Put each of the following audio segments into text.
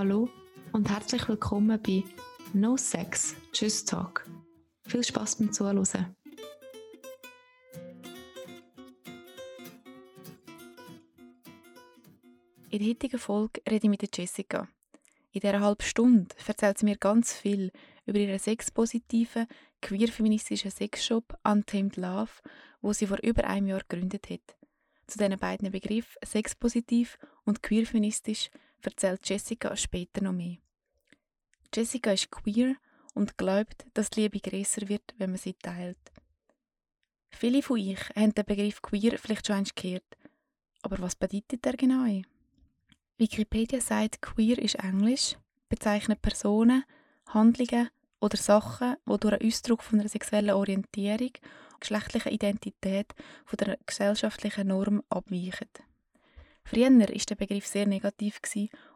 Hallo und herzlich willkommen bei No Sex, Tschüss Talk. Viel Spaß beim Zuhören. In der heutigen Folge rede ich mit Jessica. In dieser halben Stunde erzählt sie mir ganz viel über ihren sexpositiven, queer-feministischen Sexshop Untamed Love, wo sie vor über einem Jahr gegründet hat. Zu diesen beiden Begriffen sexpositiv und queer-feministisch erzählt Jessica später noch mehr. Jessica ist queer und glaubt, dass die Liebe grösser wird, wenn man sie teilt. Viele von euch haben den Begriff queer vielleicht schon einmal gehört. Aber was bedeutet er genau? Wikipedia sagt, queer ist Englisch, bezeichnet Personen, Handlungen oder Sachen, die durch einen Ausdruck von einer sexuellen Orientierung, geschlechtlicher Identität von der gesellschaftlichen Norm abweichen. Früher war der Begriff sehr negativ,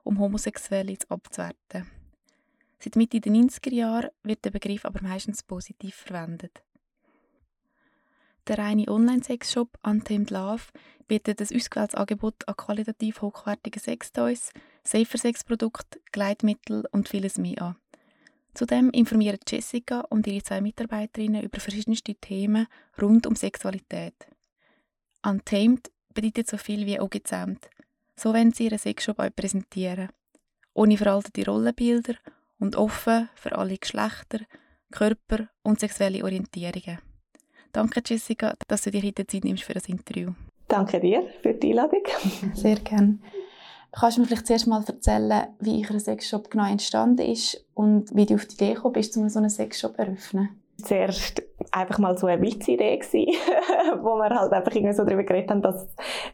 um Homosexuelle abzuwerten. Seit Mitte der 90er Jahre wird der Begriff aber meistens positiv verwendet. Der reine Online-Sexshop Untamed Love bietet ein ausgewähltes Angebot an qualitativ hochwertigen Sextoys, safer Sexprodukten, Gleitmittel und vieles mehr an. Zudem informieren Jessica und ihre zwei Mitarbeiterinnen über verschiedenste Themen rund um Sexualität. Untamed bedeutet so viel wie ungezähmt. So wollen sie ihren Sexshop euch präsentieren. Ohne veraltete Rollenbilder und offen für alle Geschlechter, Körper und sexuelle Orientierungen. Danke, Jessica, dass du dir heute Zeit nimmst für das Interview. Danke dir für die Einladung. Sehr gerne. Kannst du mir vielleicht zuerst mal erzählen, wie euer Sexshop genau entstanden ist und wie du auf die Idee gekommen bist, um so einen Sexshop zu eröffnen? Zuerst einfach mal so eine Witzidee wo wir halt einfach irgendwie so darüber geredet haben, dass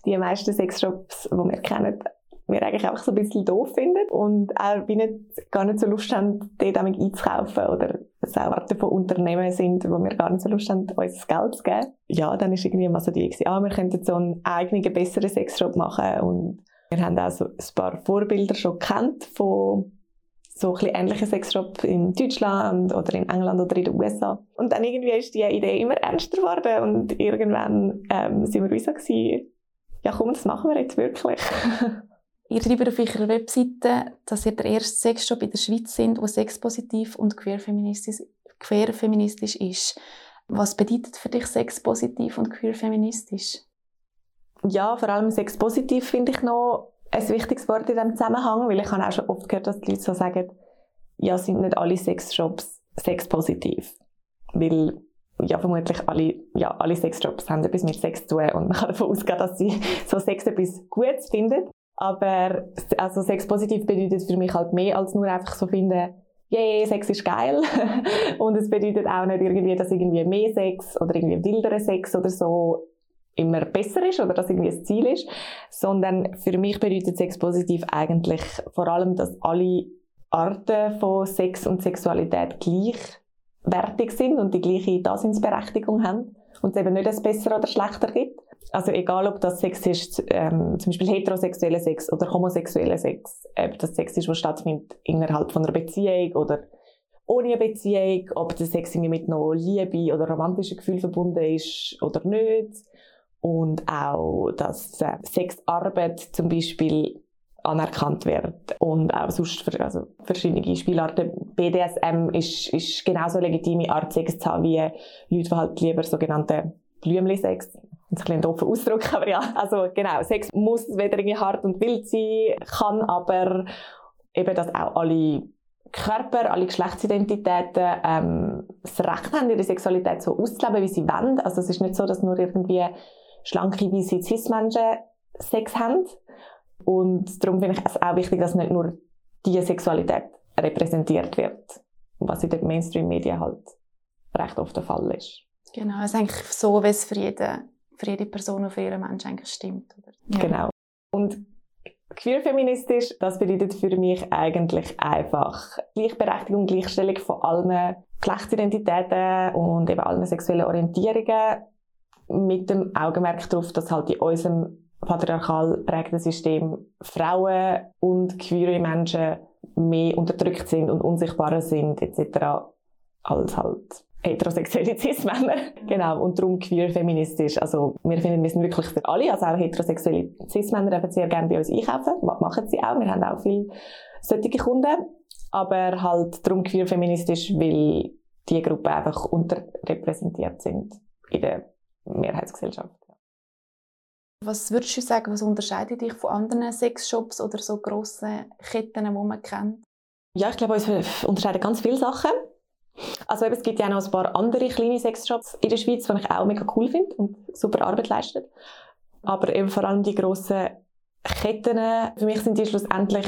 die meisten Sexshops, die wir kennen, wir eigentlich einfach so ein bisschen doof finden und auch wie nicht, gar nicht so Lust haben, dort einzukaufen oder es auch Arten von Unternehmen sind, wo wir gar nicht so Lust haben, uns Geld zu geben. Ja, dann ist irgendwie mal so die Idee, ah, wir könnten so einen eigenen, besseren Sexshop machen und wir haben auch so ein paar Vorbilder schon kennt von so ein ähnlichen Sexshop in Deutschland oder in England oder in den USA. Und dann irgendwie ist die Idee immer ernster geworden und irgendwann ähm, sind wir wie so gewesen, ja komm, das machen wir jetzt wirklich. Ihr schreibt auf eurer Webseite, dass ihr der erste Sexshop in der Schweiz sind, der sexpositiv und queerfeministisch, queerfeministisch ist. Was bedeutet für dich sexpositiv und queerfeministisch? Ja, vor allem sexpositiv finde ich noch ein wichtiges Wort in diesem Zusammenhang, weil ich habe auch schon oft gehört, dass die Leute so sagen, ja, sind nicht alle Sexshops sexpositiv. Weil ja, vermutlich alle, ja, alle Sexshops haben etwas mit Sex zu tun und man kann davon ausgehen, dass sie so Sex etwas Gutes finden. Aber also sexpositiv bedeutet für mich halt mehr als nur einfach so finden, yeah, Sex ist geil. und es bedeutet auch nicht irgendwie, dass irgendwie mehr Sex oder irgendwie wilderer Sex oder so immer besser ist oder dass irgendwie ein Ziel ist, sondern für mich bedeutet Sex positiv eigentlich vor allem, dass alle Arten von Sex und Sexualität gleichwertig sind und die gleiche Daseinsberechtigung haben und es eben nicht ein besser oder schlechter gibt. Also egal, ob das Sex ist, ähm, zum Beispiel heterosexueller Sex oder homosexueller Sex, ob das Sex ist, was stattfindet innerhalb von einer Beziehung oder ohne eine Beziehung, ob der Sex irgendwie mit noch Liebe oder romantischen Gefühlen verbunden ist oder nicht. Und auch, dass äh, Sexarbeit zum Beispiel anerkannt wird und auch sonst für, also verschiedene Spielarten. BDSM ist, ist genauso eine legitime Art Sex zu haben wie Leute, die halt lieber sogenannte Blümli-Sex ein bisschen doofer Ausdruck, aber ja, also genau, Sex muss weder irgendwie hart und wild sein, kann aber eben, dass auch alle Körper, alle Geschlechtsidentitäten ähm, das Recht haben, ihre Sexualität so auszuleben, wie sie wollen. Also es ist nicht so, dass nur irgendwie schlanke, weiße Cis-Menschen Sex haben. Und darum finde ich es auch wichtig, dass nicht nur diese Sexualität repräsentiert wird, was in den Mainstream-Medien halt recht oft der Fall ist. Genau, es ist eigentlich so, wie es für jeden für jede Person und für jeden Menschen eigentlich stimmt. Oder? Ja. Genau. Und queer-feministisch, das bedeutet für mich eigentlich einfach Gleichberechtigung, Gleichstellung von allen Geschlechtsidentitäten und eben allen sexuellen Orientierungen mit dem Augenmerk darauf, dass halt in unserem patriarchal prägten System Frauen und queere Menschen mehr unterdrückt sind und unsichtbarer sind etc. als halt heterosexuelle Cis-Männer. Genau, und darum queer-feministisch. Also, wir finden, wir sind wirklich für alle, also auch heterosexuelle Cis-Männer dürfen sehr gerne bei uns einkaufen, machen sie auch. Wir haben auch viele solche Kunden. Aber halt darum queer feministisch, weil diese Gruppen einfach unterrepräsentiert sind in der Mehrheitsgesellschaft. Was würdest du sagen, was unterscheidet dich von anderen Sexshops oder so grossen Ketten, die man kennt? Ja, ich glaube, uns unterscheiden ganz viele Sachen. Also eben, es gibt ja auch noch ein paar andere kleine Sexshops in der Schweiz, die ich auch mega cool finde und super Arbeit leisten. Aber eben vor allem die grossen Ketten, für mich sind die schlussendlich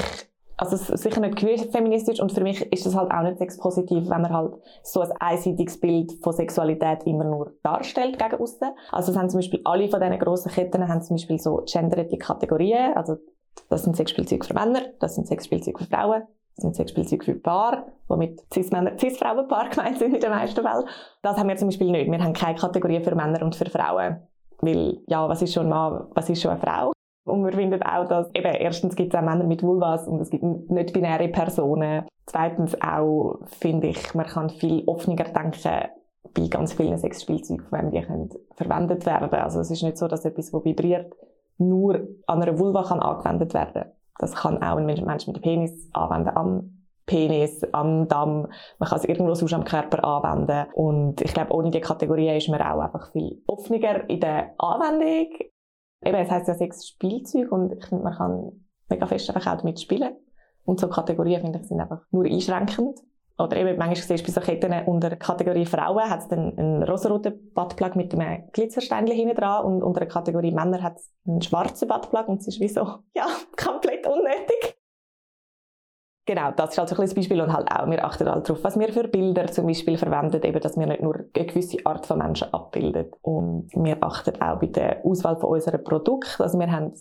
also sicher nicht queer feministisch und für mich ist das halt auch nicht sexpositiv, wenn man halt so ein einseitiges Bild von Sexualität immer nur darstellt gegen außen. Also es haben zum Beispiel alle von diesen grossen Ketten haben zum Beispiel so genderte Kategorien, also das sind Sexspielzeuge für Männer, das sind Sexspielzeuge für Frauen, das sind Sexspielzeuge für Paar, womit Cis-Männer, Cis-Frauen-Paar gemeint sind in den meisten Fällen. Das haben wir zum Beispiel nicht. Wir haben keine Kategorien für Männer und für Frauen. Weil, ja, was ist schon ein Mann, was ist schon eine Frau? Und wir finden auch, dass eben erstens gibt es auch Männer mit Vulvas und es gibt nicht binäre Personen. Zweitens auch finde ich, man kann viel offener denken bei ganz vielen Sexspielzeugen, wenn die können verwendet werden. Also es ist nicht so, dass etwas, das vibriert, nur an einer Vulva kann angewendet werden. Das kann auch ein Mensch mit Penis anwenden am Penis, am Damm. Man kann es irgendwo sonst am Körper anwenden. Und ich glaube, ohne die Kategorien ist man auch einfach viel offener in der Anwendung eben, es heisst ja sechs Spielzeug und ich finde, man kann mega fest einfach auch damit spielen. Und so Kategorien, finde ich, sind einfach nur einschränkend. Oder eben, manchmal siehst du bei so Ketten unter Kategorie Frauen hat es dann einen rosaroten Buttplug mit einem Glitzersteinchen hinten dran und unter der Kategorie Männer hat es einen schwarzen Buttplug und es ist wie so, ja, komplett unnötig genau, das ist halt so ein bisschen Beispiel und halt auch, wir achten halt darauf, was wir für Bilder zum Beispiel verwenden, eben, dass wir nicht nur eine gewisse Art von Menschen abbilden. Und wir achten auch bei der Auswahl von unseren Produkten, also wir haben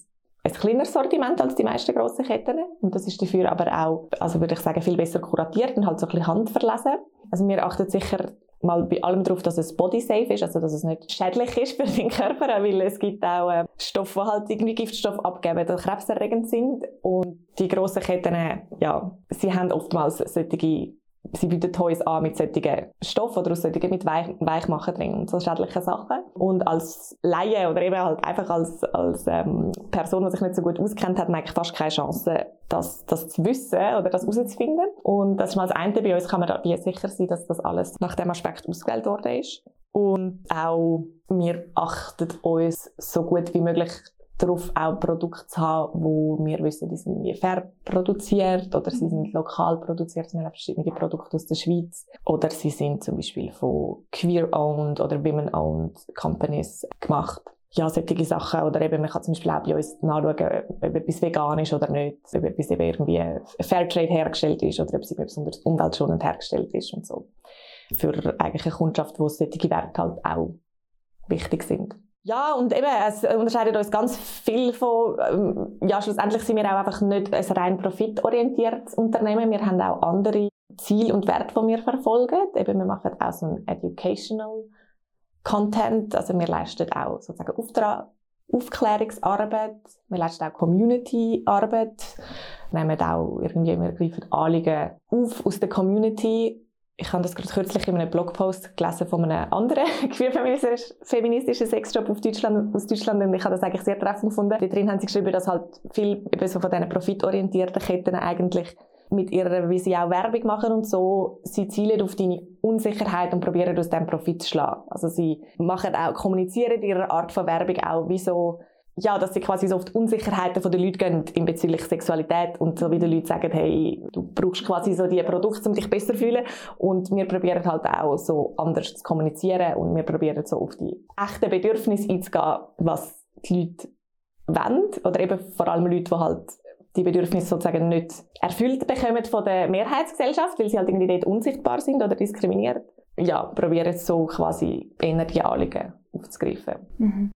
ein kleineres Sortiment als die meisten grossen Ketten und das ist dafür aber auch, also würde ich sagen, viel besser kuratiert und halt so ein bisschen handverlesen. Also wir achten sicher mal bei allem darauf, dass es body safe ist, also dass es nicht schädlich ist für den Körper, weil es gibt auch äh, Stoffe, die halt irgendwie Giftstoffe abgeben, die krebserregend sind. Und die grossen Ketten, ja, sie haben oftmals solche sie bieten Toys an mit solchen Stoffen oder aus solchen mit Weich Weichmachen drin und so schädlichen Sachen. Und als Laie oder eben halt einfach als, als ähm, Person, die sich nicht so gut auskennt, hat man eigentlich fast keine Chance, das, das zu wissen oder das herauszufinden. Und das ist mal das eine. Bei uns kann man dabei sicher sein, dass das alles nach dem Aspekt ausgewählt worden ist. Und auch wir achten uns so gut wie möglich darauf auch Produkte zu haben, wo wir wissen, die sind fair produziert oder sie sind lokal produziert. Wir haben verschiedene Produkte aus der Schweiz oder sie sind zum Beispiel von queer-owned oder women-owned Companies gemacht. Ja, solche Sachen. Oder eben, man kann zum Beispiel auch bei uns nachschauen, ob etwas vegan ist oder nicht, ob etwas eben irgendwie Fairtrade hergestellt ist oder ob es besonders umweltschonend hergestellt ist und so. Für eigentlich eine Kundschaft, wo solche Werte halt auch wichtig sind. Ja, und eben, es unterscheidet uns ganz viel von, ähm, ja, schlussendlich sind wir auch einfach nicht ein rein profitorientiertes Unternehmen. Wir haben auch andere Ziele und Werte, die wir verfolgen. Eben, wir machen auch so ein Educational Content. Also wir leisten auch sozusagen Auftrag, Aufklärungsarbeit. Wir leisten auch Community-Arbeit. Wir nehmen auch irgendwie, wir greifen Anliegen auf aus der Community ich habe das gerade kürzlich in einem Blogpost gelesen von einem anderen queer-feministischen Sexjob auf Deutschland, aus Deutschland und ich habe das eigentlich sehr treffend gefunden. Da drin haben sie geschrieben, dass halt viel so von diesen profitorientierten Ketten eigentlich mit ihrer, wie sie auch Werbung machen und so, sie zielen auf deine Unsicherheit und probieren aus dem Profit zu schlagen. Also sie machen auch, kommunizieren ihre Art von Werbung auch wie so ja, dass sie quasi so auf die Unsicherheiten der Leute gehen in bezüglich Sexualität und so wie die Leute sagen, hey, du brauchst quasi so die Produkte, um dich besser zu fühlen und wir probieren halt auch so anders zu kommunizieren und wir probieren so auf die echten Bedürfnisse einzugehen, was die Leute wollen oder eben vor allem Leute, die halt die Bedürfnisse sozusagen nicht erfüllt bekommen von der Mehrheitsgesellschaft, weil sie halt irgendwie dort unsichtbar sind oder diskriminiert. Ja, probieren so quasi eher die Anliegen aufzugreifen. Mhm.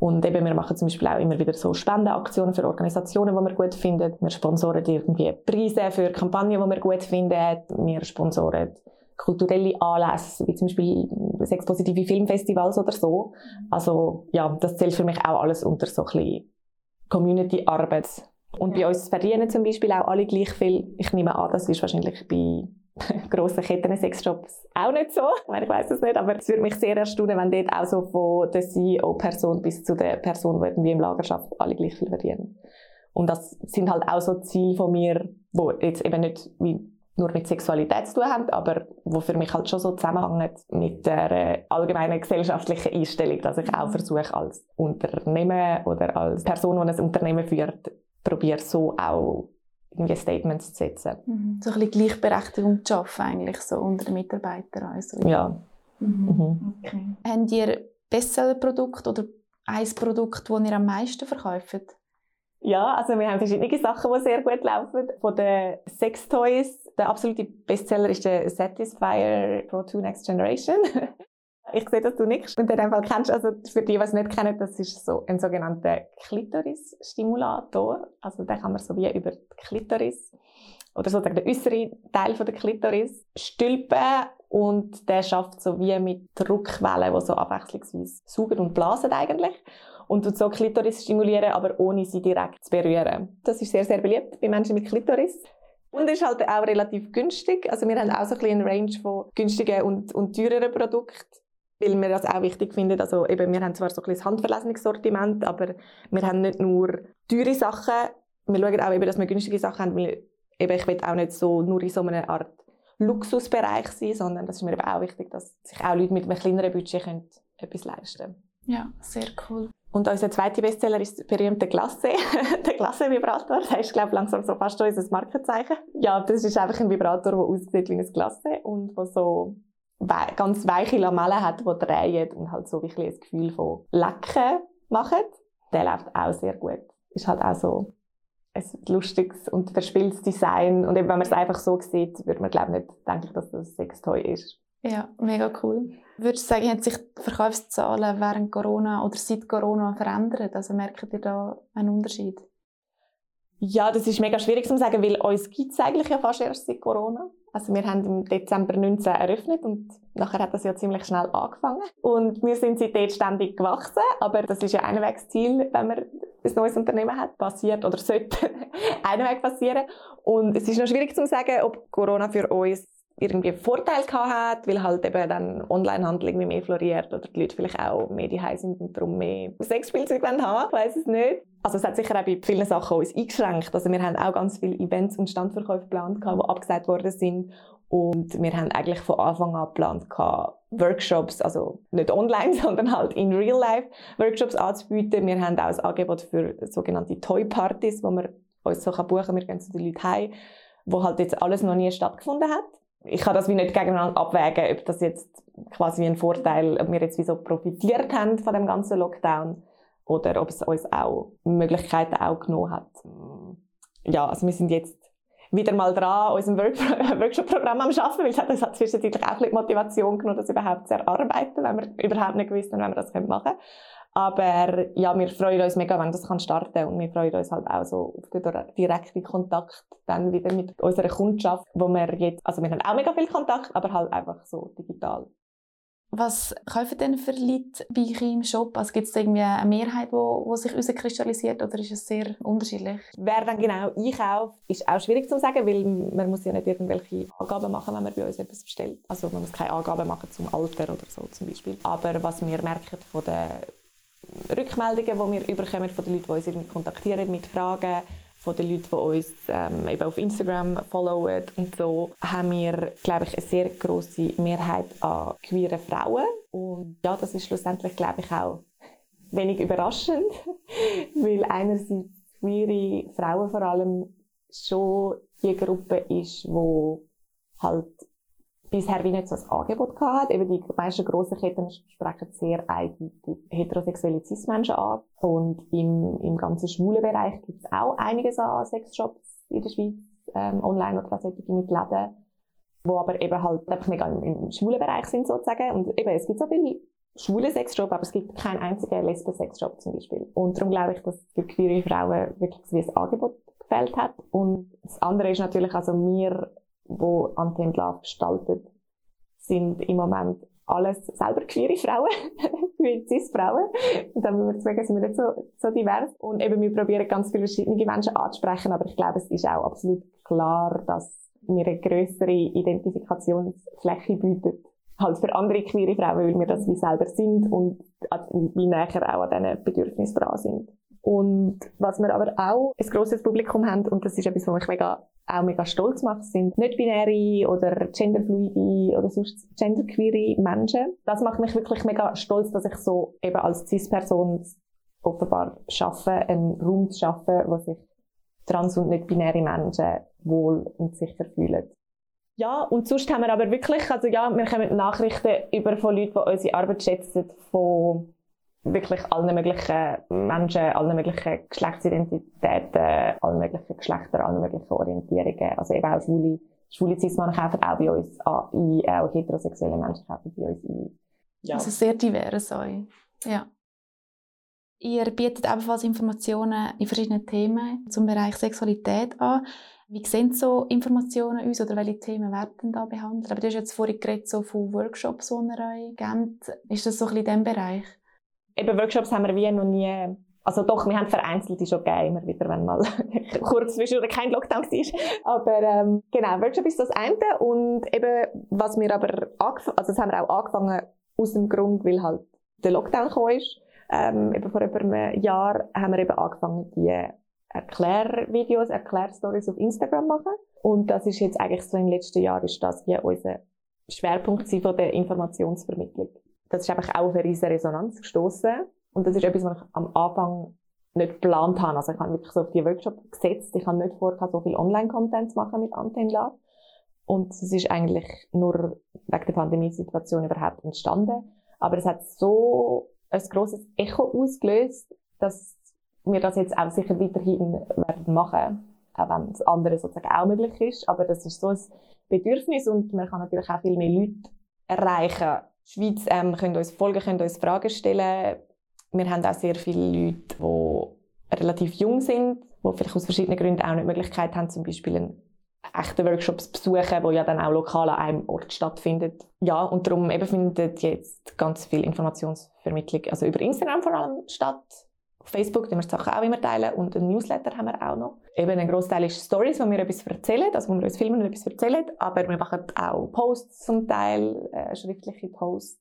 Und eben, wir machen zum Beispiel auch immer wieder so Spendenaktionen für Organisationen, die wir gut finden. Wir sponsoren irgendwie Preise für Kampagnen, die wir gut finden. Wir sponsoren kulturelle Anlässe, wie zum Beispiel sexpositive Filmfestivals oder so. Also, ja, das zählt für mich auch alles unter so ein bisschen Community-Arbeit. Und bei uns verdienen zum Beispiel auch alle gleich viel. Ich nehme an, das ist wahrscheinlich bei grossen Ketten Sexshops auch nicht so. Ich, meine, ich weiß es nicht, aber es würde mich sehr erstaunen, wenn dort auch so von der CEO-Person bis zu der Person, die irgendwie im Lager schafft, alle gleich viel verdienen. Und das sind halt auch so Ziele von mir, wo jetzt eben nicht nur mit Sexualität zu tun haben, aber wo für mich halt schon so zusammenhängt mit der allgemeinen gesellschaftlichen Einstellung, dass ich auch versuche als Unternehmen oder als Person, die ein Unternehmen führt, probiere so auch irgendwie Statements zu setzen. Mhm. So ein bisschen Gleichberechtigung zu schaffen eigentlich so unter den Mitarbeitern. Also. Ja. Mhm. Mhm. Okay. Habt ihr Bestsellerprodukt oder ein Produkt, das ihr am meisten verkauft? Ja, also wir haben verschiedene Sachen, die sehr gut laufen. Von den Sextoys, der absolute Bestseller ist der Satisfyer Pro 2 Next Generation. ich sehe, dass du nichts in dem Fall kennst. Also für die, die es nicht kennen, das ist so ein sogenannter Klitoris-Stimulator. Also den kann man so wie über die Klitoris oder sozusagen den äußeren Teil der Klitoris stülpen und der schafft so wie mit Druckwellen, die so abwechslungsweise saugen und blasen eigentlich und so Klitoris stimulieren, aber ohne sie direkt zu berühren. Das ist sehr, sehr beliebt bei Menschen mit Klitoris. Und ist halt auch relativ günstig. Also wir haben auch so ein bisschen eine Range von günstigen und, und teureren Produkten, weil wir das auch wichtig finden. Also eben, wir haben zwar so ein bisschen handverlesenes Sortiment, aber wir haben nicht nur teure Sachen, wir schauen auch eben, dass wir günstige Sachen haben, weil eben, ich will auch nicht so nur in so einer Art Luxusbereich sein, sondern das ist mir eben auch wichtig, dass sich auch Leute mit einem kleineren Budget können etwas leisten können. Ja, sehr cool. Und unser zweiter Bestseller ist der berühmte Glacé, der Glacé-Vibrator. Der ist, glaube ich, langsam so fast unser Markenzeichen. Ja, das ist einfach ein Vibrator, der aussieht wie ein Glacé und der so ganz weiche Lamellen hat, die drehen und halt so wirklich ein Gefühl von Lecken machen. Der läuft auch sehr gut. Ist halt auch so ein lustiges und verspieltes Design. Und eben, wenn man es einfach so sieht, würde man, glaube ich, nicht denken, dass das ein Sextoy ist. Ja, mega cool. Würdest du sagen, haben sich die Verkaufszahlen während Corona oder seit Corona verändert? Also merkt ihr da einen Unterschied? Ja, das ist mega schwierig zu sagen, weil uns gibt es eigentlich ja fast erst seit Corona. Also wir haben im Dezember 19 eröffnet und nachher hat das ja ziemlich schnell angefangen. Und wir sind seitdem ständig gewachsen, aber das ist ja ein Wegsziel, wenn man ein neues Unternehmen hat, passiert oder sollte ein Weg passieren. Und es ist noch schwierig zu sagen, ob Corona für uns irgendwie Vorteil hat, weil halt eben dann Onlinehandel irgendwie mehr floriert oder die Leute vielleicht auch mehr die sind und darum mehr Sexspielzeug haben ich weiß es nicht. Also es hat sicher auch bei vielen Sachen uns eingeschränkt. Also wir haben auch ganz viele Events und Standverkäufe geplant, die abgesagt worden sind und wir haben eigentlich von Anfang an geplant, Workshops, also nicht online, sondern halt in Real Life Workshops anzubieten. Wir haben auch ein Angebot für sogenannte Toy Partys, wo man uns so buchen kann. Wir gehen zu den Leuten heim, wo halt jetzt alles noch nie stattgefunden hat ich kann das wie nicht gegeneinander abwägen, ob das jetzt quasi ein Vorteil, ob wir jetzt wie so profitiert haben von dem ganzen Lockdown oder ob es uns auch Möglichkeiten auch genommen hat. Ja, also wir sind jetzt wieder mal dran, unserem Work Workshop-Programm am Arbeiten, weil es hat hat zwischenzeitlich auch ein bisschen Motivation genommen, das überhaupt zu erarbeiten, wenn wir überhaupt nicht gewusst haben, wenn wir das machen können. Aber ja, wir freuen uns mega, wenn das kann starten und wir freuen uns halt auch so auf den direkten Kontakt dann wieder mit unserer Kundschaft, wo wir jetzt, also wir haben auch mega viel Kontakt, aber halt einfach so digital. Was kaufen denn für Leute bei euch im Shop? Also gibt es irgendwie eine Mehrheit, die wo, wo sich herauskristallisiert oder ist es sehr unterschiedlich? Wer dann genau einkauft, ist auch schwierig zu sagen, weil man muss ja nicht irgendwelche Angaben machen, wenn man bei uns etwas bestellt. Also man muss keine Angaben machen zum Alter oder so zum Beispiel. Aber was wir merken von den Rückmeldungen, die wir überkommen von den Leuten, die uns irgendwie kontaktieren mit Fragen, von den Leuten, die uns ähm, eben auf Instagram followen und so, haben wir, glaube ich, eine sehr große Mehrheit an queeren Frauen. Und ja, das ist schlussendlich, glaube ich, auch wenig überraschend, weil einerseits queere Frauen vor allem schon die Gruppe ist, wo halt bisher wie nicht so ein Angebot gehabt. Eben die meisten grossen Ketten sprechen sehr eindeutig heterosexuelle Cis-Menschen an. Und im, im ganzen schwulen Bereich gibt es auch einiges an Sexshops in der Schweiz, ähm, online oder solche mit Läden, wo aber eben halt einfach mega im, im schwulen Bereich sind sozusagen. Und eben, es gibt so viele schwule Sexshop, aber es gibt keinen einzigen Lesben-Sexshop zum Beispiel. Und darum glaube ich, dass für queere Frauen wirklich so ein Angebot gefällt hat. Und das andere ist natürlich, also wir wo Untamed Love gestaltet, sind im Moment alles selber queere Frauen, wie Cis-Frauen. Und dann sagen, sind wir nicht so, so divers. Und eben, wir probieren ganz viele verschiedene Menschen anzusprechen, aber ich glaube, es ist auch absolut klar, dass wir eine größere Identifikationsfläche bieten halt für andere queere Frauen, weil wir das wie selber sind und wie näher auch an diesen Bedürfnissen dran sind. Und was wir aber auch ein grosses Publikum haben, und das ist etwas, was mich mega auch mega stolz macht, sind nicht-binäre oder genderfluide oder sonst genderqueere Menschen. Das macht mich wirklich mega stolz, dass ich so eben als Cis-Person offenbar schaffe, einen Raum zu schaffen, wo sich trans- und nicht-binäre Menschen wohl und sicher fühlen. Ja, und sonst haben wir aber wirklich, also ja, wir kommen Nachrichten über von Leuten, die unsere Arbeit schätzen, von wirklich allen möglichen Menschen, allen möglichen Geschlechtsidentitäten, allen möglichen Geschlechtern, allen möglichen Orientierungen. Also eben auch schwule, schwule Cis-Männer kaufen auch bei uns ein, auch heterosexuelle Menschen kaufen bei uns ein. Ja. Also sehr divers euch. Ja. Ihr bietet ebenfalls Informationen in verschiedenen Themen zum Bereich Sexualität an. Wie sehen so Informationen aus oder welche Themen werden da behandelt? Aber du hast jetzt vorhin geredet so von Workshops, die ihr euch gebt. Ist das so ein bisschen in diesem Bereich? Eben Workshops haben wir wie noch nie, also doch, wir haben vereinzelte schon gegeben, immer wieder, wenn mal kurz zwischendurch kein Lockdown war. Aber ähm, genau, Workshop ist das eine und eben, was wir aber also das haben wir auch angefangen aus dem Grund, weil halt der Lockdown gekommen ist. Ähm, eben vor über einem Jahr haben wir eben angefangen, die Erklärvideos, Erklärstories auf Instagram machen. Und das ist jetzt eigentlich so im letzten Jahr ist das wie unser Schwerpunkt von der Informationsvermittlung das ist einfach auch auf eine riesige Resonanz gestoßen. Und das ist etwas, was ich am Anfang nicht geplant habe. Also ich habe wirklich so auf die Workshop gesetzt. Ich habe nicht vor, so viel Online-Content zu machen mit Antenne Lab. Und es ist eigentlich nur wegen der Pandemiesituation überhaupt entstanden. Aber es hat so ein grosses Echo ausgelöst, dass wir das jetzt auch sicher weiterhin werden machen. Auch wenn es andere sozusagen auch möglich ist. Aber das ist so ein Bedürfnis und man kann natürlich auch viel mehr Leute erreichen Schweiz ähm, können uns folgen, können uns Fragen stellen. Wir haben auch sehr viele Leute, die relativ jung sind, die vielleicht aus verschiedenen Gründen auch nicht die Möglichkeit haben, zum Beispiel einen echten Workshop zu besuchen, wo ja dann auch lokal an einem Ort stattfindet. Ja, und darum eben findet jetzt ganz viel Informationsvermittlung, also über Instagram vor allem statt. Auf Facebook teilen wir die Sachen auch immer teilen und ein Newsletter haben wir auch noch. Eben ein Großteil ist Stories, wo wir etwas erzählen, also wo wir uns filmen und etwas erzählen, aber wir machen auch Posts zum Teil, äh, schriftliche Posts.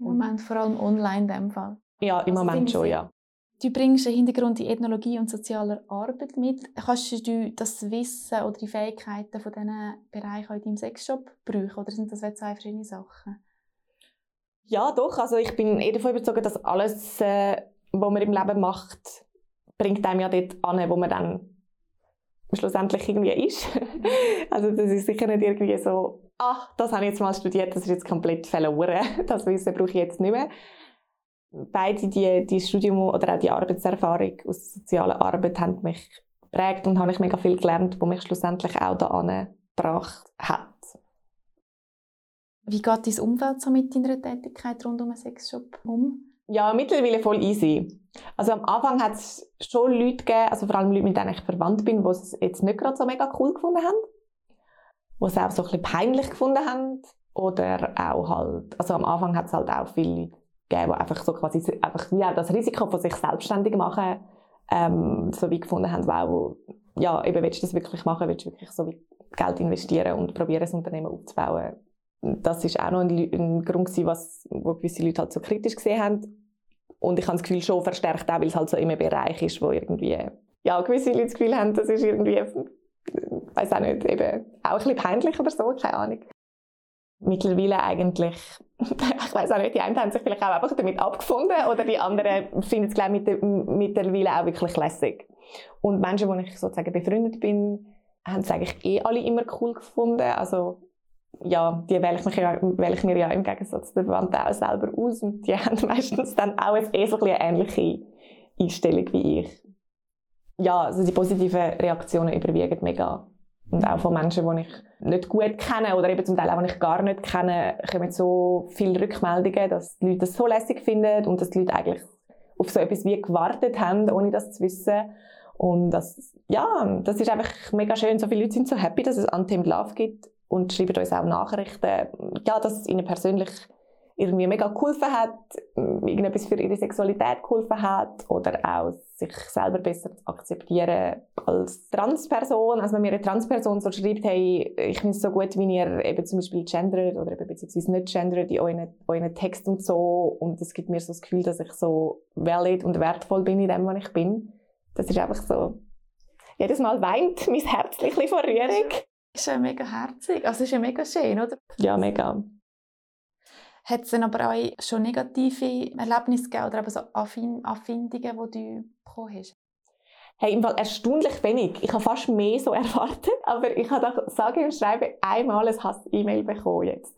Im Moment vor allem online in dem Fall. Ja, im also Moment schon, ja. Du bringst einen Hintergrund in Ethnologie und sozialer Arbeit mit. Kannst du das Wissen oder die Fähigkeiten von diesen Bereichen in deinem Sexshop brauchen oder sind das zwei verschiedene Sachen? Ja, doch. Also ich bin eher davon überzeugt, dass alles äh, was man im Leben macht, bringt einem ja dort an, wo man dann schlussendlich irgendwie ist. also das ist sicher nicht irgendwie so, ach, das habe ich jetzt mal studiert, das ist jetzt komplett verloren, das Wissen brauche ich jetzt nicht mehr. Beide die, die Studium oder auch die Arbeitserfahrung aus sozialer Arbeit haben mich geprägt und habe ich mega viel gelernt, was mich schlussendlich auch da gebracht hat. Wie geht dein Umfeld so mit deiner Tätigkeit rund um einen Sexshop um? Ja, mittlerweile voll easy. Also am Anfang hat es schon Leute gegeben, also vor allem Leute, mit denen ich verwandt bin, die es jetzt nicht gerade so mega cool gefunden haben. Die es auch so ein bisschen peinlich gefunden haben. Oder auch halt, also am Anfang hat es halt auch viele Leute gegeben, die einfach so quasi einfach wie auch das Risiko von sich selbstständig machen, ähm, so wie gefunden haben, wow, ja, eben willst du das wirklich machen, willst du wirklich so wie Geld investieren und probieren, ein Unternehmen aufzubauen. Das ist auch noch ein, ein Grund gewesen, was, wo gewisse Leute halt so kritisch gesehen haben. Und ich habe das Gefühl schon verstärkt, auch weil es halt so in einem Bereich ist, wo irgendwie, ja, gewisse Leute das Gefühl haben, das ist irgendwie, weiß auch nicht, eben auch ein bisschen peinlich oder so, keine Ahnung. Mittlerweile eigentlich, ich weiß auch nicht, die einen haben sich vielleicht auch einfach damit abgefunden oder die anderen finden es gleich mit, mittlerweile auch wirklich lässig. Und Menschen, denen ich sozusagen befreundet bin, haben es eigentlich eh alle immer cool gefunden. Also ja, die wähle ich, mich ja, wähle ich mir ja im Gegensatz zu der Verwandten auch selber aus und die haben meistens dann auch eh so eine ähnliche Einstellung wie ich. Ja, also die positiven Reaktionen überwiegen mega. Und auch von Menschen, die ich nicht gut kenne oder eben zum Teil auch, die ich gar nicht kenne, kommen so viele Rückmeldungen, dass die Leute das so lässig finden und dass die Leute eigentlich auf so etwas wie gewartet haben, ohne das zu wissen. Und das, ja, das ist einfach mega schön. So viele Leute sind so happy, dass es Untamed Love gibt und schreiben uns auch Nachrichten, ja, dass es ihnen persönlich irgendwie mega geholfen hat, irgendetwas für ihre Sexualität geholfen hat oder auch sich selber besser zu akzeptieren als Transperson. Also wenn mir eine Transperson so schreibt, hey, ich finde es so gut, wie ihr eben zum Beispiel gendert oder eben beziehungsweise nicht gendert in euren, euren Text und so und es gibt mir so das Gefühl, dass ich so valid und wertvoll bin in dem, was ich bin. Das ist einfach so jedes Mal weint mein Herz ein bisschen vor Rührung. Ist ja mega herzig. Also ist ja mega schön, oder? Ja, mega. Hat es dann aber auch schon negative Erlebnisse gegeben oder eben so Affindungen, die du bekommen hast? Hey, im Fall erstaunlich wenig. Ich habe fast mehr so erwartet, aber ich habe doch sage und schreibe einmal ein Hass-E-Mail bekommen jetzt.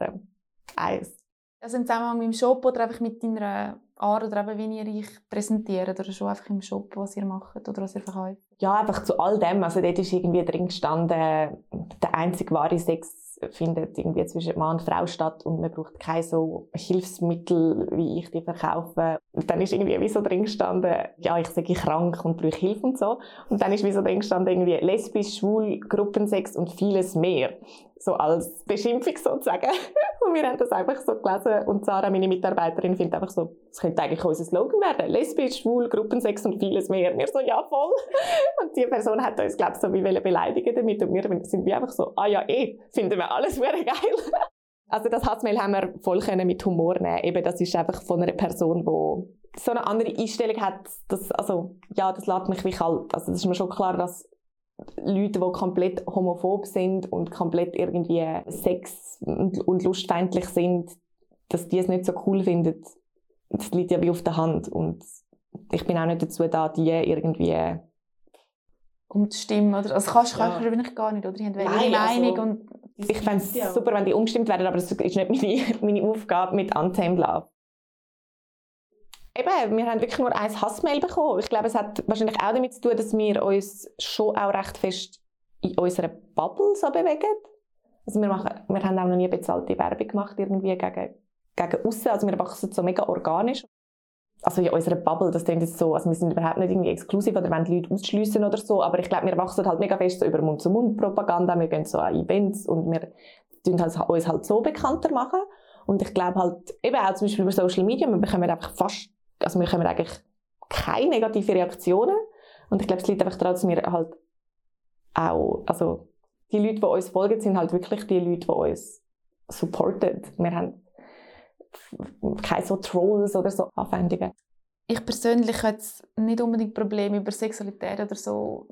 Eins. Also im Zusammenhang mit dem Shop oder einfach mit deiner Art oder eben, wie ihr euch präsentiert oder schon einfach im Shop, was ihr macht oder was ihr verkauft? Ja, einfach zu all dem. Also dort ist irgendwie drin gestanden, der einzige wahre Sex findet irgendwie zwischen Mann und Frau statt und man braucht keine so Hilfsmittel, wie ich die verkaufe. Und dann ist irgendwie wie so drin gestanden, ja, ich sage krank und brauche Hilfe und so. Und dann ist wie so drin gestanden, irgendwie lesbisch, schwul, Gruppensex und vieles mehr so als Beschimpfung sozusagen. Und wir haben das einfach so gelesen und Sarah, meine Mitarbeiterin, findet einfach so, das könnte eigentlich unser Slogan werden. Lesbisch, schwul, Gruppensex und vieles mehr. Wir so, ja voll. Und die Person hat uns, glaube ich, so wie beleidigen damit und wir sind wie einfach so, ah ja eh, finden wir alles sehr geil. Also das Hassmail haben wir voll können mit Humor nehmen. Eben, das ist einfach von einer Person, die so eine andere Einstellung hat. Das, also, ja, das lässt mich wie kalt. Also das ist mir schon klar, dass Leute, die komplett homophob sind und komplett irgendwie sex- und lustfeindlich sind, dass die es nicht so cool finden, das liegt ja wie auf der Hand. Und ich bin auch nicht dazu da, die irgendwie umzustimmen. Oder? Also kannst, ja. kannst du wahrscheinlich gar nicht, oder? Die haben Nein, ihre Meinung also, und ich fände es ja. super, wenn die umgestimmt werden, aber das ist nicht meine, meine Aufgabe mit Untamed Love. Eben, wir haben wirklich nur ein Hassmail bekommen. Ich glaube, es hat wahrscheinlich auch damit zu tun, dass wir uns schon auch recht fest in unserer Bubble so bewegen. Also wir, machen, wir haben auch noch nie bezahlte Werbung gemacht irgendwie gegen, gegen aussen. Also wir wachsen so mega organisch. Also in unserer Bubble, das klingt jetzt so, also wir sind überhaupt nicht irgendwie exklusiv oder wollen Leute ausschliessen oder so, aber ich glaube, wir wachsen halt mega fest so über Mund-zu-Mund-Propaganda, wir gehen so an Events und wir tun halt, uns halt so bekannter machen. Und ich glaube halt, eben auch zum Beispiel über Social Media, wir bekommen einfach fast also wir haben eigentlich keine negativen Reaktionen. Und ich glaube, es liegt einfach daran, dass wir halt auch, also die Leute, die uns folgen, sind halt wirklich die Leute, die uns supporten. Wir haben keine so Trolls oder so Anwendungen. Ich persönlich habe nicht unbedingt Probleme über Sexualität oder so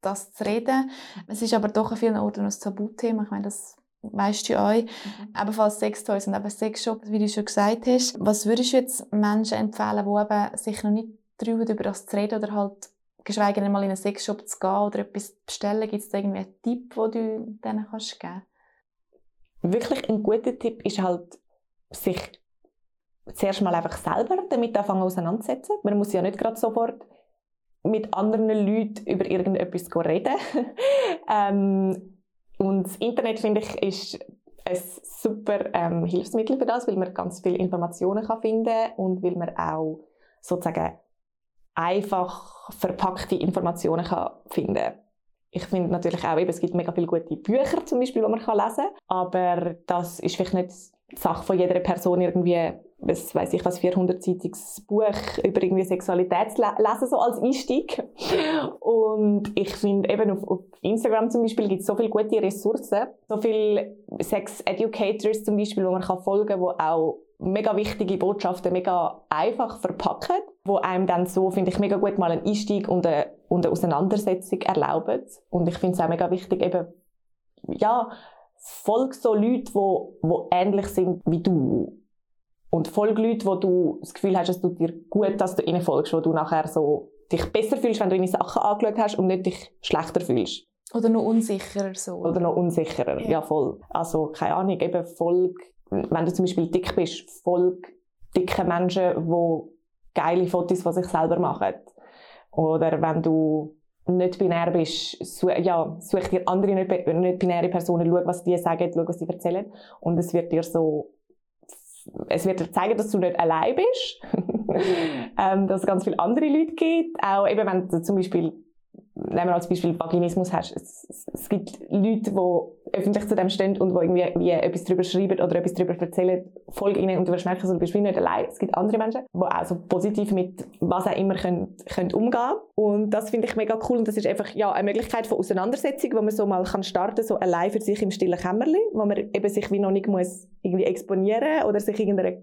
das zu reden. Es ist aber doch an vielen Orten ein Tabuthema. Ich meine, das weißt du euch. Mhm. Ebenfalls Sextoys und eben Sexshops, wie du schon gesagt hast. Was würdest du jetzt Menschen empfehlen, die eben sich noch nicht trauen, über das zu reden oder halt geschweige denn mal in einen Sexshop zu gehen oder etwas zu bestellen? Gibt es da irgendwie einen Tipp, den du denen kannst geben Wirklich ein guter Tipp ist halt, sich zuerst mal einfach selber damit anfangen auseinandersetzen. Man muss ja nicht gerade sofort mit anderen Leuten über irgendetwas reden. ähm, und das Internet, finde ich, ist ein super ähm, Hilfsmittel für das, weil man ganz viele Informationen kann finden und weil man auch sozusagen einfach verpackte Informationen kann finden. Ich finde natürlich auch, eben, es gibt mega viele gute Bücher zum Beispiel, die man kann lesen kann, aber das ist vielleicht nicht Sache von jeder Person irgendwie was weiß ich was 400-seitiges Buch über irgendwie Sexualität lesen so als Einstieg. Und ich finde eben auf, auf, Instagram zum Beispiel gibt es so viele gute Ressourcen. So viele Sex Educators zum Beispiel wo man kann folgen wo auch mega wichtige Botschaften mega einfach verpacken wo einem dann so finde ich mega gut mal einen Einstieg und eine, und eine Auseinandersetzung erlauben. Und ich finde es auch mega wichtig eben ja folg so Leute wo, wo ähnlich sind wie du und folge Leute, wo du das Gefühl hast, es tut dir gut, dass du ihnen folgst, wo du nachher so dich besser fühlst, wenn du deine Sachen angeschaut hast und nicht dich schlechter fühlst. Oder noch unsicherer so. Oder noch unsicherer, ja, ja voll. Also, keine Ahnung, eben folg, wenn du zum Beispiel dick bist, folg dicken Menschen, die geile Fotos von sich selber machen. Oder wenn du nicht binär bist, such, ja, such dir andere nicht, binäre Personen, schau, was die sagen, schau, was sie erzählen. Und es wird dir so es wird dir zeigen, dass du nicht allein bist, ähm, dass es ganz viele andere Leute gibt. Auch eben, wenn du zum Beispiel nehmen wir als Beispiel Vaginismus hast, es, es, es, gibt Leute, die öffentlich zu dem stehen und die irgendwie wie etwas darüber schreiben oder etwas darüber erzählen, folge ihnen und du wirst merken, du bist nicht allein. Es gibt andere Menschen, die auch so positiv mit was auch immer können, können umgehen und das finde ich mega cool und das ist einfach ja, eine Möglichkeit von Auseinandersetzung, wo man so mal kann starten so allein für sich im stillen Kämmerli, wo man eben sich wie noch nicht muss irgendwie exponieren oder sich irgendeiner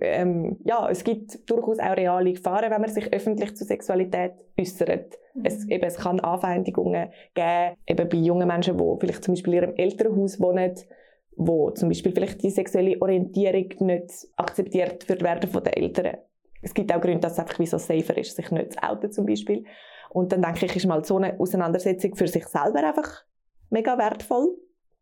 ähm, ja, es gibt durchaus auch reale Gefahren, wenn man sich öffentlich zur Sexualität äußert. Mhm. Es, eben, es kann Anfeindungen geben, eben bei jungen Menschen, die vielleicht zum Beispiel in ihrem Elternhaus wohnen, wo zum Beispiel vielleicht die sexuelle Orientierung nicht akzeptiert wird werden von den Eltern. Es gibt auch Gründe, dass es einfach wie so safer ist, sich nicht zu outen zum Beispiel. Und dann denke ich, ist mal so eine Auseinandersetzung für sich selber einfach mega wertvoll.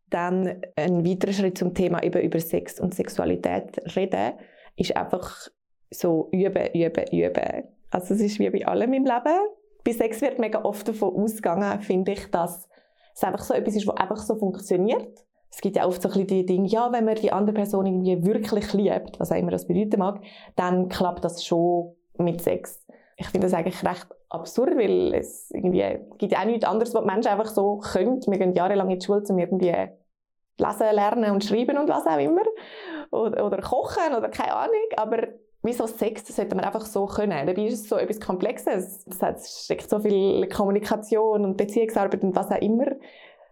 Dann ein weiterer Schritt zum Thema eben über Sex und Sexualität reden, ist einfach so üben, üben, üben. Also es ist wie bei allem im Leben. Bei Sex wird mega oft davon ausgegangen, finde ich, dass es einfach so etwas ist, was einfach so funktioniert. Es gibt ja oft so ein bisschen die Dinge, ja, wenn man die andere Person irgendwie wirklich liebt, was auch immer das bedeuten mag, dann klappt das schon mit Sex. Ich finde das eigentlich recht absurd, weil es irgendwie gibt ja auch nichts anderes, was Menschen einfach so können. Wir gehen jahrelang in die Schule, um irgendwie lesen, lernen und schreiben und was auch immer. Oder, oder kochen oder keine Ahnung. Aber wieso Sex, das sollte man einfach so können. Dabei ist es so etwas Komplexes. Es steckt so viel Kommunikation und Beziehungsarbeit und was auch immer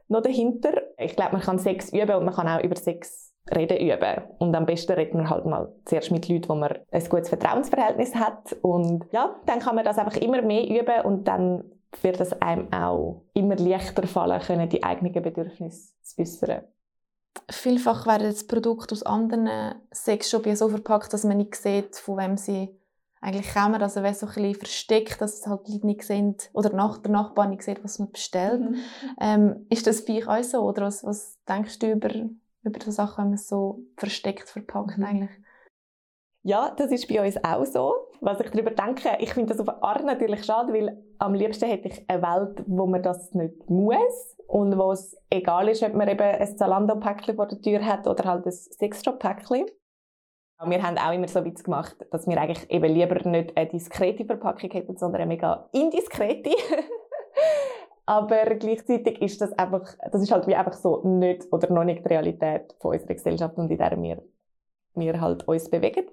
noch dahinter. Ich glaube, man kann Sex üben und man kann auch über Sex reden üben. Und am besten redet man halt mal zuerst mit Leuten, wo man ein gutes Vertrauensverhältnis hat. Und ja, dann kann man das einfach immer mehr üben und dann wird es einem auch immer leichter fallen können, die eigenen Bedürfnisse zu äußern. Vielfach werden das Produkte aus anderen Sexshops so verpackt, dass man nicht sieht, von wem sie eigentlich kommen. Also wäre so ein bisschen versteckt, dass es halt Leute nicht sehen oder nach der Nachbar nicht sieht, was man bestellt. Mhm. Ähm, ist das bei euch auch so? Oder was, was denkst du über über so Sachen, wenn man es so versteckt verpackt eigentlich. Ja, das ist bei uns auch so. Was ich darüber denke, ich finde das auf eine Art natürlich schade, weil am liebsten hätte ich eine Welt, wo man das nicht muss und wo es egal ist, ob man eben ein Zalando-Päckchen vor der Tür hat oder halt ein Sexshop-Päckchen. Wir haben auch immer so Witz gemacht, dass wir eigentlich eben lieber nicht eine diskrete Verpackung hätten, sondern eine mega indiskrete. Aber gleichzeitig ist das einfach, das ist halt wie einfach so nicht oder noch nicht die Realität von unserer Gesellschaft und in der wir, wir halt uns bewegen.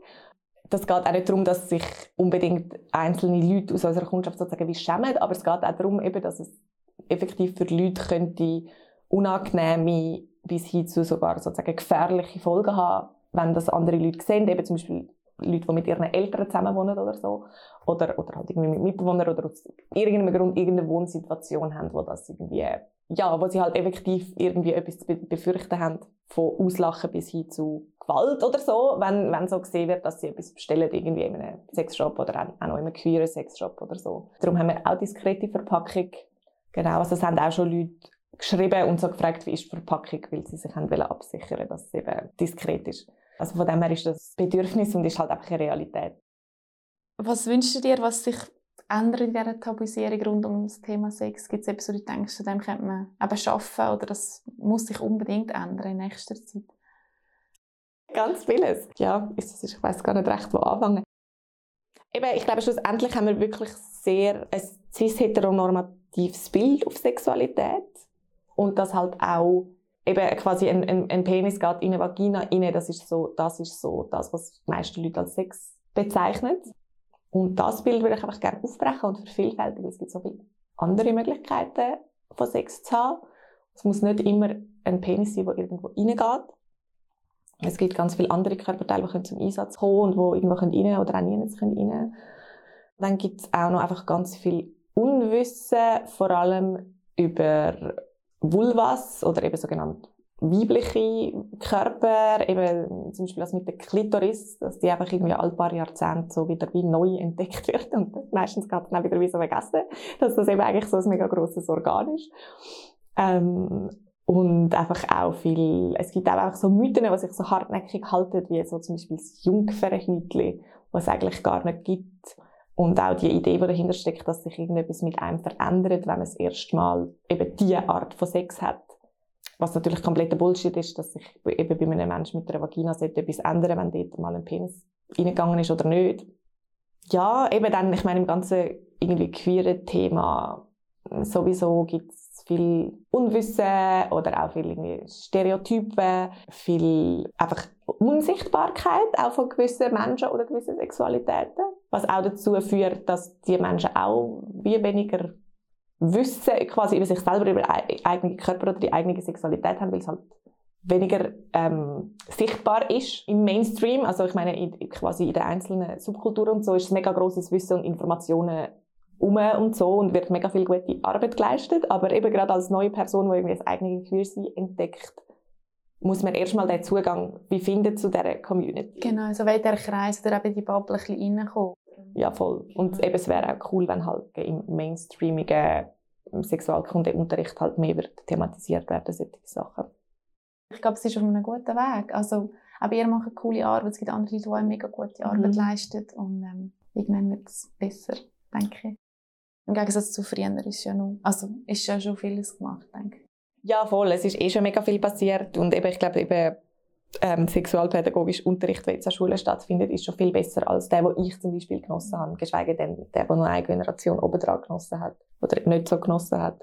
Das geht auch nicht darum, dass sich unbedingt einzelne Leute aus unserer Kundschaft sozusagen wie schämen, aber es geht auch darum, eben, dass es effektiv für Leute könnte unangenehme bis hin zu sogar sozusagen gefährliche Folgen haben, wenn das andere Leute sehen, eben zum Beispiel Leute, die mit ihren Eltern zusammen wohnen oder so. Oder, oder halt irgendwie mit Mitbewohnern oder aus irgendeinem Grund irgendeine Wohnsituation haben, wo das irgendwie, ja, wo sie halt effektiv irgendwie etwas zu befürchten haben, von Auslachen bis hin zu Gewalt oder so, wenn, wenn so gesehen wird, dass sie etwas bestellen, irgendwie in einem Sexshop oder auch noch in einem queeren Sexshop oder so. Darum haben wir auch diskrete Verpackung. Genau, also es haben auch schon Leute geschrieben und so gefragt, wie ist die Verpackung, weil sie sich haben absichern dass es eben diskret ist. Also von dem her ist das Bedürfnis und ist halt einfach eine Realität. Was wünschst du dir, was sich ändert in dieser Tabuisierung rund um das Thema Sex? Gibt es etwas, wo du denkst, zu dem könnte man eben arbeiten oder das muss sich unbedingt ändern in nächster Zeit? Ganz vieles. Ja, ich weiß gar nicht recht, wo anfangen. Eben, ich glaube, schlussendlich haben wir wirklich sehr ein cis-heteronormatives Bild auf Sexualität und das halt auch eben quasi ein, ein, ein, Penis geht in eine Vagina rein, das ist so, das ist so das, was die meisten Leute als Sex bezeichnen. Und das Bild würde ich einfach gerne aufbrechen und vervielfältigen. Es gibt so viele andere Möglichkeiten, von Sex zu haben. Es muss nicht immer ein Penis sein, der irgendwo reingeht. Es gibt ganz viele andere Körperteile, die zum Einsatz kommen und die irgendwo rein oder auch nie rein Dann gibt es auch noch einfach ganz viel Unwissen, vor allem über Vulvas oder eben sogenannte weibliche Körper, eben zum Beispiel das mit der Klitoris, dass die einfach irgendwie alle paar Jahrzehnte so wieder wie neu entdeckt wird und meistens geht es dann wieder wie so vergessen, dass das eben eigentlich so ein mega grosses Organ ist. Ähm, und einfach auch viel, es gibt auch einfach so Mythen, die sich so hartnäckig halten, wie so zum Beispiel das Jungfernhütli, was es eigentlich gar nicht gibt. Und auch die Idee, die dahinter steckt, dass sich irgendetwas mit einem verändert, wenn man das erste Mal eben diese Art von Sex hat. Was natürlich kompletter Bullshit ist, dass sich eben bei einem Menschen mit einer Vagina etwas ändern wenn dort mal ein Penis reingegangen ist oder nicht. Ja, eben dann, ich meine, im ganzen irgendwie queeren Thema sowieso gibt es viel Unwissen oder auch viel Stereotypen, viel einfach Unsichtbarkeit auch von gewissen Menschen oder gewissen Sexualitäten, was auch dazu führt, dass die Menschen auch wie weniger Wissen quasi über sich selber, über den eigenen Körper oder die eigene Sexualität haben, weil es halt weniger ähm, sichtbar ist im Mainstream. Also ich meine, in, quasi in den einzelnen Subkulturen und so ist es mega grosses Wissen und Informationen um und so und wird mega viel gute Arbeit geleistet. Aber eben gerade als neue Person, die irgendwie das eigene Queersein entdeckt, muss man erstmal den Zugang finden zu dieser Community. Genau, so weit der Kreis oder eben die Bubble ein bisschen reinkommt. Ja, voll. Und eben, es wäre auch cool, wenn halt im mainstreamigen Sexualkundeunterricht halt mehr wird thematisiert werden, solche Sachen. Ich glaube, es ist auf einem guten Weg. Also, aber ihr macht coole Arbeit, es gibt andere Leute, die eine mega gute Arbeit mhm. leisten und ähm, irgendwann wird es besser, denke ich. Im Gegensatz zu früher ist ja, noch, also ist ja schon vieles gemacht, denke ich. Ja, voll. Es ist eh schon mega viel passiert und eben, ich glaube, eben ähm, sexualpädagogischer Unterricht, der jetzt an Schulen stattfindet, ist schon viel besser als der, den ich zum Beispiel genossen habe, geschweige denn der, der nur eine Generation obendran genossen hat oder nicht so genossen hat.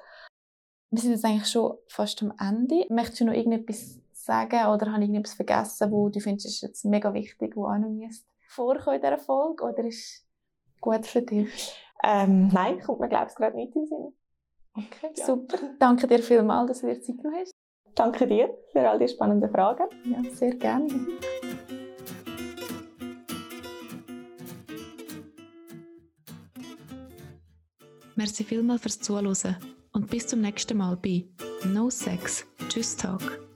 Wir sind jetzt eigentlich schon fast am Ende. Möchtest du noch irgendetwas sagen oder habe ich irgendetwas vergessen, wo du findest, ist jetzt mega wichtig, wo auch noch vorkommen in dieser Folge oder ist gut für dich? Ähm, nein, kommt mir glaube ich gerade nicht in den Sinn. Okay, ja. super. Danke dir vielmals, dass du dir Zeit genommen hast. Danke dir für all die spannenden Fragen. Ja, sehr gerne. Merci vielmals fürs Zuhören und bis zum nächsten Mal bei No Sex, Tschüss Talk.